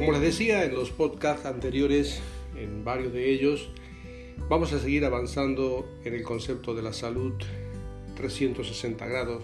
Como les decía en los podcasts anteriores, en varios de ellos, vamos a seguir avanzando en el concepto de la salud 360 grados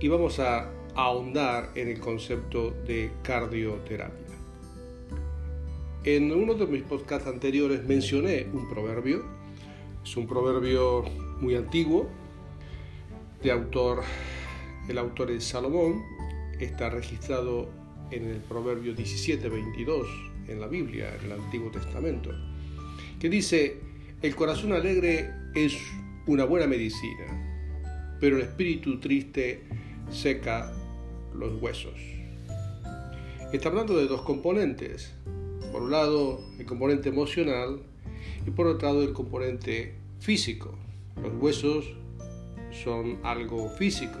y vamos a ahondar en el concepto de cardioterapia. En uno de mis podcasts anteriores mencioné un proverbio, es un proverbio muy antiguo, de autor, el autor es Salomón, está registrado en el Proverbio 17:22 en la Biblia, en el Antiguo Testamento, que dice, el corazón alegre es una buena medicina, pero el espíritu triste seca los huesos. Está hablando de dos componentes. Por un lado, el componente emocional y por otro lado, el componente físico. Los huesos son algo físico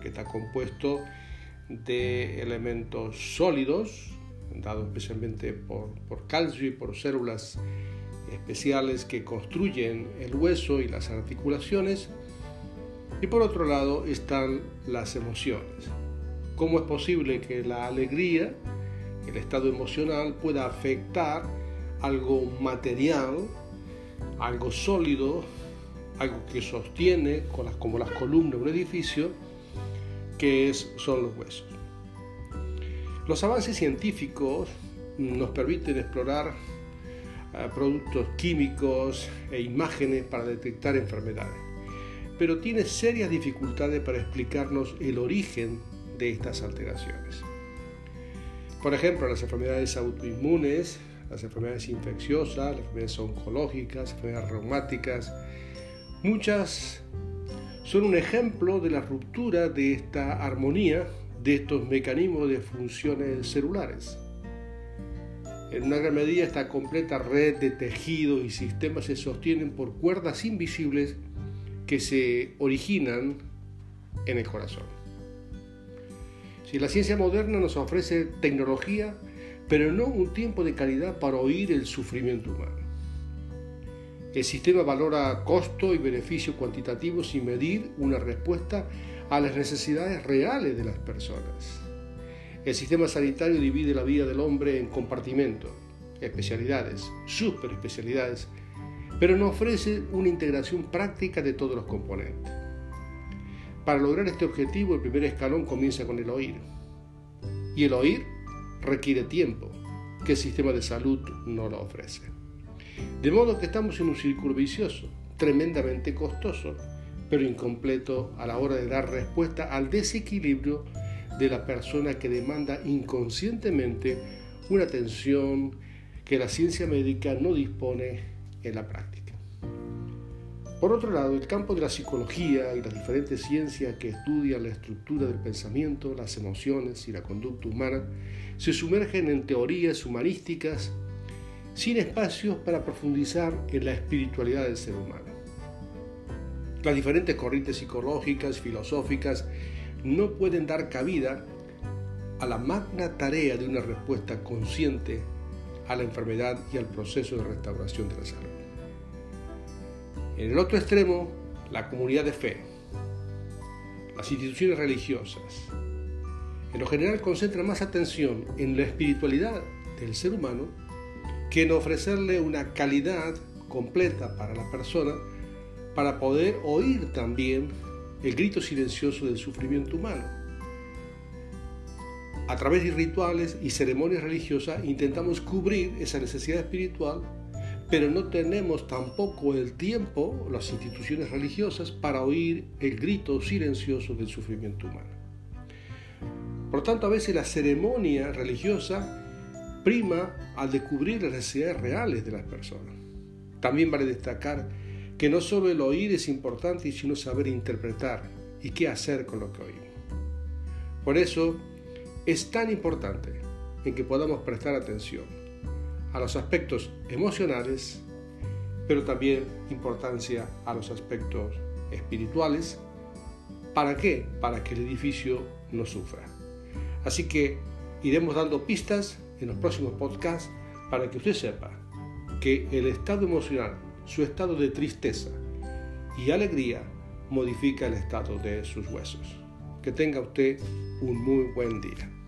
que está compuesto de elementos sólidos, dados especialmente por, por calcio y por células especiales que construyen el hueso y las articulaciones. Y por otro lado están las emociones. ¿Cómo es posible que la alegría, el estado emocional, pueda afectar algo material, algo sólido, algo que sostiene, como las columnas de un edificio, que son los huesos. Los avances científicos nos permiten explorar eh, productos químicos e imágenes para detectar enfermedades, pero tiene serias dificultades para explicarnos el origen de estas alteraciones. Por ejemplo, las enfermedades autoinmunes, las enfermedades infecciosas, las enfermedades oncológicas, las enfermedades reumáticas, muchas son un ejemplo de la ruptura de esta armonía de estos mecanismos de funciones celulares. En una gran medida esta completa red de tejidos y sistemas se sostienen por cuerdas invisibles que se originan en el corazón. Si la ciencia moderna nos ofrece tecnología, pero no un tiempo de calidad para oír el sufrimiento humano. El sistema valora costo y beneficio cuantitativo sin medir una respuesta a las necesidades reales de las personas. El sistema sanitario divide la vida del hombre en compartimentos, especialidades, superespecialidades, pero no ofrece una integración práctica de todos los componentes. Para lograr este objetivo, el primer escalón comienza con el oír. Y el oír requiere tiempo, que el sistema de salud no lo ofrece. De modo que estamos en un círculo vicioso, tremendamente costoso, pero incompleto a la hora de dar respuesta al desequilibrio de la persona que demanda inconscientemente una atención que la ciencia médica no dispone en la práctica. Por otro lado, el campo de la psicología y las diferentes ciencias que estudian la estructura del pensamiento, las emociones y la conducta humana se sumergen en teorías humanísticas sin espacios para profundizar en la espiritualidad del ser humano. Las diferentes corrientes psicológicas, filosóficas, no pueden dar cabida a la magna tarea de una respuesta consciente a la enfermedad y al proceso de restauración de la salud. En el otro extremo, la comunidad de fe, las instituciones religiosas, en lo general concentran más atención en la espiritualidad del ser humano que en ofrecerle una calidad completa para la persona para poder oír también el grito silencioso del sufrimiento humano. A través de rituales y ceremonias religiosas intentamos cubrir esa necesidad espiritual pero no tenemos tampoco el tiempo, las instituciones religiosas, para oír el grito silencioso del sufrimiento humano. Por tanto, a veces la ceremonia religiosa prima al descubrir las necesidades reales de las personas. También vale destacar que no solo el oír es importante, sino saber interpretar y qué hacer con lo que oímos. Por eso es tan importante en que podamos prestar atención a los aspectos emocionales, pero también importancia a los aspectos espirituales. ¿Para qué? Para que el edificio no sufra. Así que iremos dando pistas en los próximos podcasts para que usted sepa que el estado emocional, su estado de tristeza y alegría, modifica el estado de sus huesos. Que tenga usted un muy buen día.